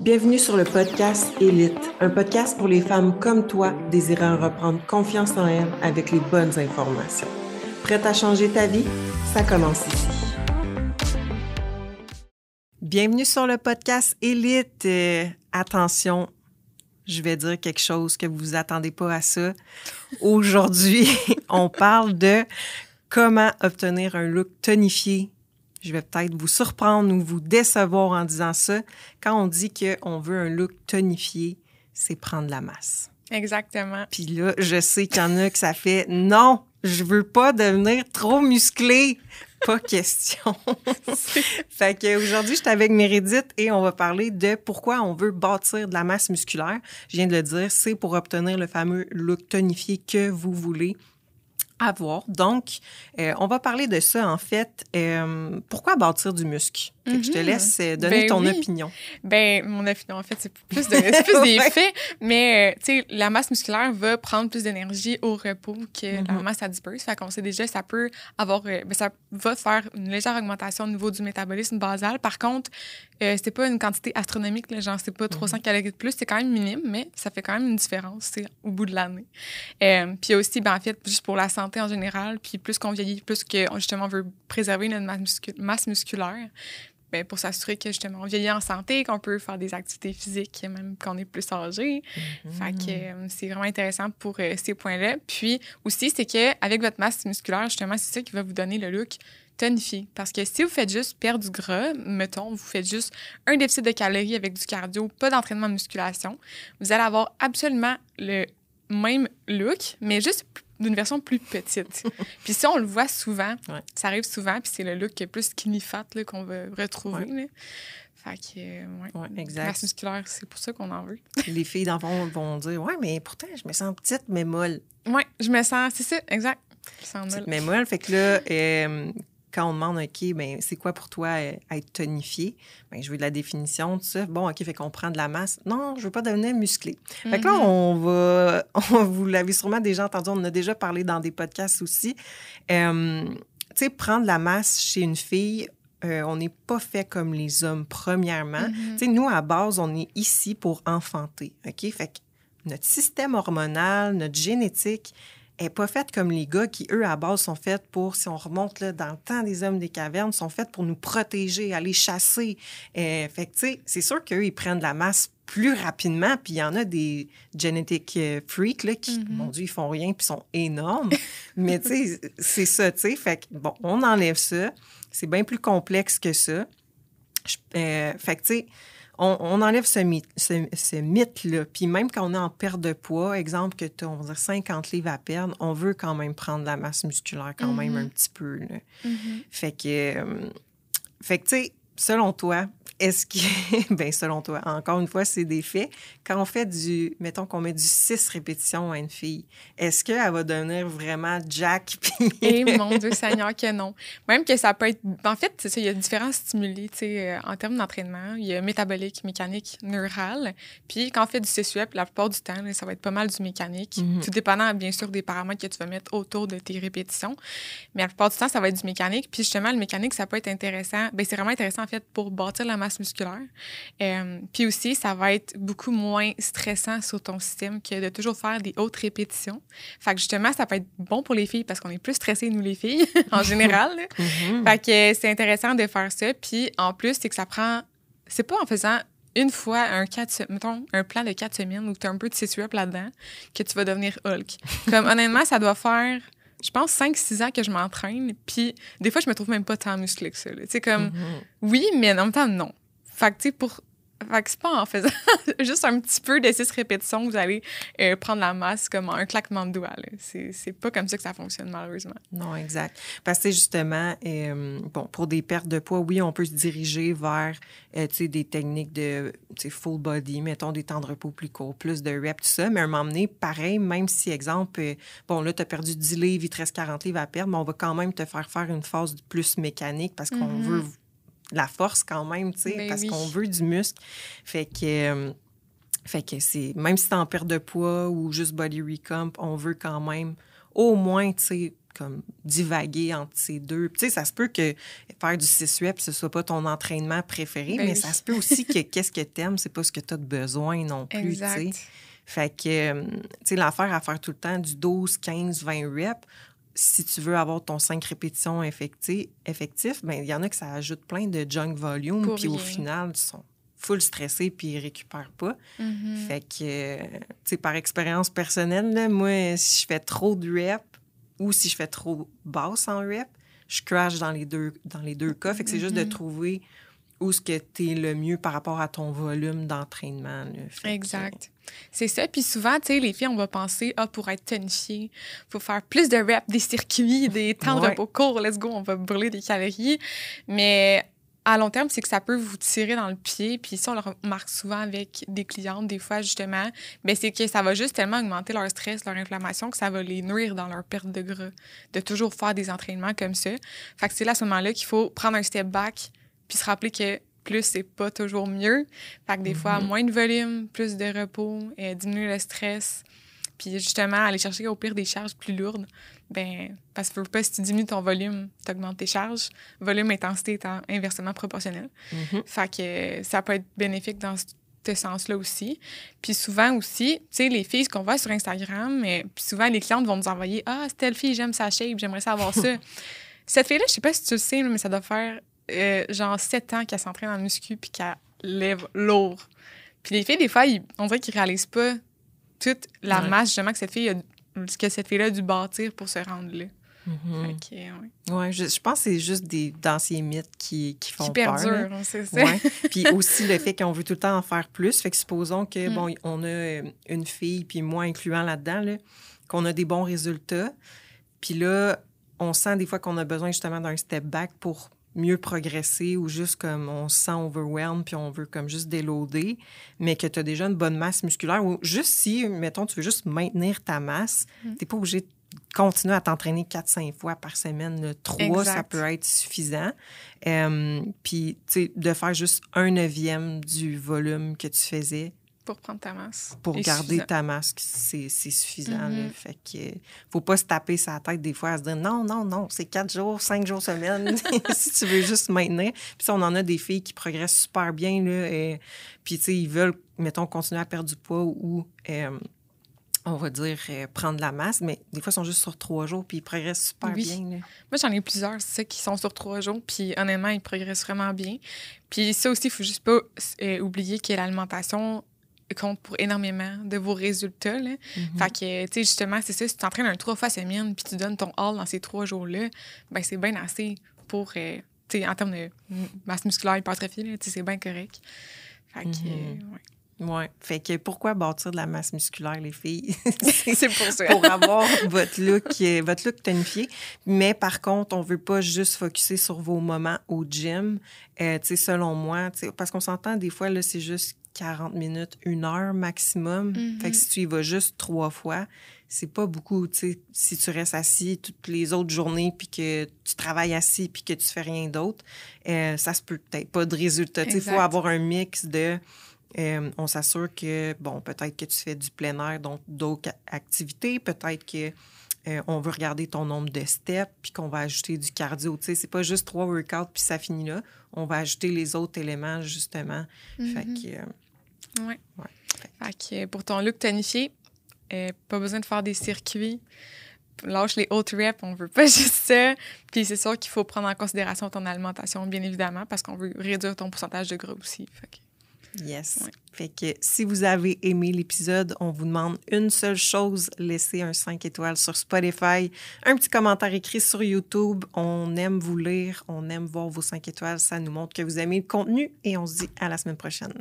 Bienvenue sur le podcast Élite, un podcast pour les femmes comme toi désirant reprendre confiance en elles avec les bonnes informations. Prête à changer ta vie? Ça commence ici. Bienvenue sur le podcast Élite. Euh, attention, je vais dire quelque chose que vous vous attendez pas à ça. Aujourd'hui, on parle de comment obtenir un look tonifié je vais peut-être vous surprendre ou vous décevoir en disant ça. Quand on dit qu'on veut un look tonifié, c'est prendre la masse. Exactement. Puis là, je sais qu'il y en a que ça fait non, je veux pas devenir trop musclé. Pas question. fait qu'aujourd'hui, je suis avec Mérédith et on va parler de pourquoi on veut bâtir de la masse musculaire. Je viens de le dire, c'est pour obtenir le fameux look tonifié que vous voulez avoir. Donc, euh, on va parler de ça, en fait. Euh, pourquoi bâtir du muscle? Je te mhm. laisse euh, donner ben ton opinion. Ben, mon opinion, en fait, c'est plus, de, plus des faits. Mais, tu sais, la masse musculaire va prendre plus d'énergie au repos que la mhm. masse adipeuse. Fait qu'on sait déjà, ça peut avoir... Ben, ça va faire une légère augmentation au niveau du métabolisme basal. Par contre, c'est pas une quantité astronomique, là, genre c'est pas 300 mhm. calories de plus, c'est quand même minime, mais ça fait quand même une différence au bout de l'année. Puis aussi, ben, en fait, juste pour la santé en général, puis plus qu'on vieillit, plus qu'on justement veut préserver notre masse, musculaire, ben, pour s'assurer que justement on vieillit en santé, qu'on peut faire des activités physiques même quand on est plus âgé. Fait que euh, c'est vraiment intéressant pour ces points-là. Puis aussi, c'est qu'avec votre masse musculaire, justement, c'est ça qui va vous donner le look tonifier. Parce que si vous faites juste perdre du gras, mettons, vous faites juste un déficit de calories avec du cardio, pas d'entraînement de musculation, vous allez avoir absolument le même look, mais juste d'une version plus petite. puis si on le voit souvent, ça arrive souvent, puis c'est le look plus skinny fat qu'on veut retrouver. Fait que, euh, ouais. exact. Masse musculaire, c'est pour ça qu'on en veut. Les filles d'enfant vont dire Ouais, mais pourtant, je me sens petite, mais molle. Oui, je me sens, c'est ça, exact. Je sens petite, mais molle. Fait que là, euh, quand on demande, OK, ben, c'est quoi pour toi euh, être tonifié? Ben, je veux de la définition, tout ça. Bon, OK, fait qu'on prend de la masse. Non, je veux pas devenir musclé. Fait que là, mm-hmm. on va, vous l'avez sûrement déjà entendu, on en a déjà parlé dans des podcasts aussi. Euh, tu sais, prendre la masse chez une fille, euh, on n'est pas fait comme les hommes, premièrement. Tu sais, nous, à base, on est ici pour enfanter, OK? Fait que notre système hormonal, notre génétique, n'est pas faite comme les gars qui, eux, à base, sont faits pour, si on remonte là, dans le temps des hommes des cavernes, sont faits pour nous protéger, aller chasser. Euh, fait que, tu sais, c'est sûr qu'eux, ils prennent de la masse plus rapidement, puis il y en a des genetic euh, freaks, là, qui, mm-hmm. mon Dieu, ils font rien, puis sont énormes. Mais, tu sais, c'est ça, tu sais. Fait que, bon, on enlève ça. C'est bien plus complexe que ça. Euh, fait que, tu sais, on, enlève ce, mythe, là Puis même quand on est en perte de poids, exemple que tu as, on 50 livres à perdre, on veut quand même prendre la masse musculaire quand même mm-hmm. un petit peu. Mm-hmm. Fait que, euh, fait que tu sais, selon toi, est-ce que, bien, selon toi, encore une fois, c'est des faits. Quand on fait du, mettons qu'on met du 6 répétitions à une fille, est-ce qu'elle va devenir vraiment Jack? Eh mon Dieu Seigneur, que non. Même que ça peut être. En fait, il y a différents stimuli, tu sais, euh, en termes d'entraînement. Il y a métabolique, mécanique, neural. Puis quand on fait du CSUEP, la plupart du temps, ça va être pas mal du mécanique. Mm-hmm. Tout dépendant, bien sûr, des paramètres que tu vas mettre autour de tes répétitions. Mais la plupart du temps, ça va être du mécanique. Puis justement, le mécanique, ça peut être intéressant. Bien, c'est vraiment intéressant, en fait, pour bâtir la masse musculaire. Euh, puis aussi, ça va être beaucoup moins stressant sur ton système que de toujours faire des hautes répétitions. Fait que justement, ça peut être bon pour les filles parce qu'on est plus stressés, nous, les filles, en général. Mm-hmm. Fait que c'est intéressant de faire ça. Puis en plus, c'est que ça prend. C'est pas en faisant une fois un, quatre, mettons, un plan de quatre semaines où tu as un peu de situé là-dedans que tu vas devenir Hulk. Comme honnêtement, ça doit faire je pense, 5-6 ans que je m'entraîne. Puis des fois, je me trouve même pas tant musclé que ça. Tu sais, comme, mm-hmm. oui, mais en même temps, non. Fait que, tu sais, pour fait que c'est pas en faisant juste un petit peu de six répétitions que vous allez euh, prendre la masse comme un claquement de doigts. C'est pas comme ça que ça fonctionne, malheureusement. Non, exact. Parce que justement, euh, bon, pour des pertes de poids, oui, on peut se diriger vers euh, des techniques de full body, mettons des temps de repos plus courts, plus de reps, tout ça. Mais à un moment donné, pareil, même si, exemple, bon, là, tu as perdu 10 livres, il te reste 40 livres à perdre, mais on va quand même te faire faire une phase plus mécanique parce qu'on mm-hmm. veut la force quand même, tu sais, ben parce qu'on veut du muscle. Fait que, euh, fait que c'est, même si t'es en perte de poids ou juste body recomp, on veut quand même au moins, tu sais, comme divaguer entre ces deux. Tu sais, ça se peut que faire du 6 reps, ce soit pas ton entraînement préféré, Ben mais oui. ça se peut aussi que qu'est-ce que t'aimes, c'est pas ce que tu as de besoin non plus, tu sais. Fait que, euh, tu sais, l'affaire à faire tout le temps du 12, 15, 20 reps, si tu veux avoir ton 5 répétitions effecti- effectif, ben il y en a que ça ajoute plein de junk volume, puis au final, ils sont full stressés puis ils récupèrent pas. Mhm. Fait que, tu sais, par expérience personnelle, là, moi, si je fais trop de reps ou si je fais trop basse en reps, je crash dans les deux, dans les deux cas. Fait que c'est juste de Mhm. trouver où ce que tu es le mieux par rapport à ton volume d'entraînement. Exact. C'est ça. Puis souvent, tu sais, les filles, on va penser, ah, pour être tonifié, faut faire plus de reps, des circuits, des temps de Ouais. repos courts, let's go, on va brûler des calories. Mais à long terme, c'est que ça peut vous tirer dans le pied. Puis ça, on le remarque souvent avec des clientes, des fois, justement. Mais c'est que ça va juste tellement augmenter leur stress, leur inflammation, que ça va les nuire dans leur perte de gras. De toujours faire des entraînements comme ça. Fait que c'est là, à ce moment-là, qu'il faut prendre un step back, puis se rappeler que plus, c'est pas toujours mieux. Fait que des fois, Mhm. moins de volume, plus de repos, euh, diminuer le stress. Puis justement, aller chercher au pire des charges plus lourdes. Ben, parce que pas, si tu diminues ton volume, tu augmentes tes charges. Volume, intensité étant inversement proportionnel. Mhm. Fait que euh, ça peut être bénéfique dans ce sens-là aussi. Puis souvent aussi, tu sais, les filles, ce qu'on voit sur Instagram, mais puis souvent, les clientes vont nous envoyer Ah, c'est telle fille, j'aime sa shape, j'aimerais ça avoir ça. Cette fille-là, je sais pas si tu le sais, mais ça doit faire euh, genre 7 ans qu'elle s'entraîne en muscu puis qu'elle lève lourd. Puis les filles, des fois, ils- on dirait qu'ils réalisent pas toute la Ouais. masse, justement, que cette fille a, que cette fille-là a dû bâtir pour se rendre là. Mhm. Fait que, ouais. Ouais, je, je pense que c'est juste des d'anciens mythes qui, qui font Qui peur. là. perdure, hein, c'est ça. Ouais. Puis aussi le fait qu'on veut tout le temps en faire plus. Fait que supposons que, Mm. bon, on a euh, une fille, puis moi incluant là-dedans, là, qu'on a des bons résultats. Puis là, on sent des fois qu'on a besoin justement d'un step back pour mieux progresser ou juste comme on se sent overwhelmed puis on veut comme juste déloader, mais que tu as déjà une bonne masse musculaire ou juste si, mettons, tu veux juste maintenir ta masse, Mm. tu n'es pas obligé de continuer à t'entraîner 4-5 fois par semaine. là. Trois, ça Exact. peut être suffisant. Euh, puis, tu sais, de faire juste un neuvième du volume que tu faisais Pour prendre ta masse. pour Et garder suffisant. ta masse, c'est suffisant. là. Mhm. Fait que euh, faut pas se taper sa tête des fois à se dire non, non, non, c'est quatre jours, cinq jours semaine, si tu veux juste maintenir. Puis ça, on en a des filles qui progressent super bien, là. et- puis, tu sais, ils veulent, mettons, continuer à perdre du poids ou, euh, on va dire, euh, prendre la masse, mais des fois, ils sont juste sur trois jours, puis ils progressent super Oui. bien. là. Moi, j'en ai plusieurs, c'est qui sont sur trois jours, puis honnêtement, ils progressent vraiment bien. Puis ça aussi, il faut juste pas euh, oublier que l'alimentation compte pour énormément de vos résultats. Là. Mhm. Fait que, tu sais, justement, c'est ça, si tu t'entraînes un trois fois semaine, puis tu donnes ton all dans ces trois jours-là, ben c'est bien assez pour, euh, tu sais, en termes de masse musculaire, hypertrophie, là, tu sais, c'est bien correct. Fait que, Mhm. euh, ouais. Ouais. Fait que pourquoi bâtir de la masse musculaire, les filles? c'est pour ça. pour avoir votre look, euh, votre look tonifié. Mais par contre, on veut pas juste focuser sur vos moments au gym. Euh, tu sais, selon moi, parce qu'on s'entend des fois, là, c'est juste 40 minutes, une heure maximum. Mhm. Fait que si tu y vas juste trois fois, c'est pas beaucoup, tu sais. Si tu restes assis toutes les autres journées, puis que tu travailles assis, puis que tu fais rien d'autre, euh, ça se peut peut-être pas de résultat. Il faut avoir un mix de... euh, on s'assure que, bon, peut-être que tu fais du plein air, donc d'autres activités. Peut-être que euh, on veut regarder ton nombre de steps, puis qu'on va ajouter du cardio. Tu sais, c'est pas juste trois workouts, puis ça finit là. On va ajouter les autres éléments, justement. Fait Mhm. que, euh, Ouais. Ouais. Fait que pour ton look tonifié, euh, pas besoin de faire des circuits. Lâche les hautes reps, on veut pas juste ça. Puis c'est sûr qu'il faut prendre en considération ton alimentation, bien évidemment, parce qu'on veut réduire ton pourcentage de gras aussi. Fait que- Yes. Ouais. Fait que si vous avez aimé l'épisode, on vous demande une seule chose, laissez un 5 étoiles sur Spotify, un petit commentaire écrit sur YouTube. On aime vous lire, on aime voir vos 5 étoiles. Ça nous montre que vous aimez le contenu et on se dit à la semaine prochaine.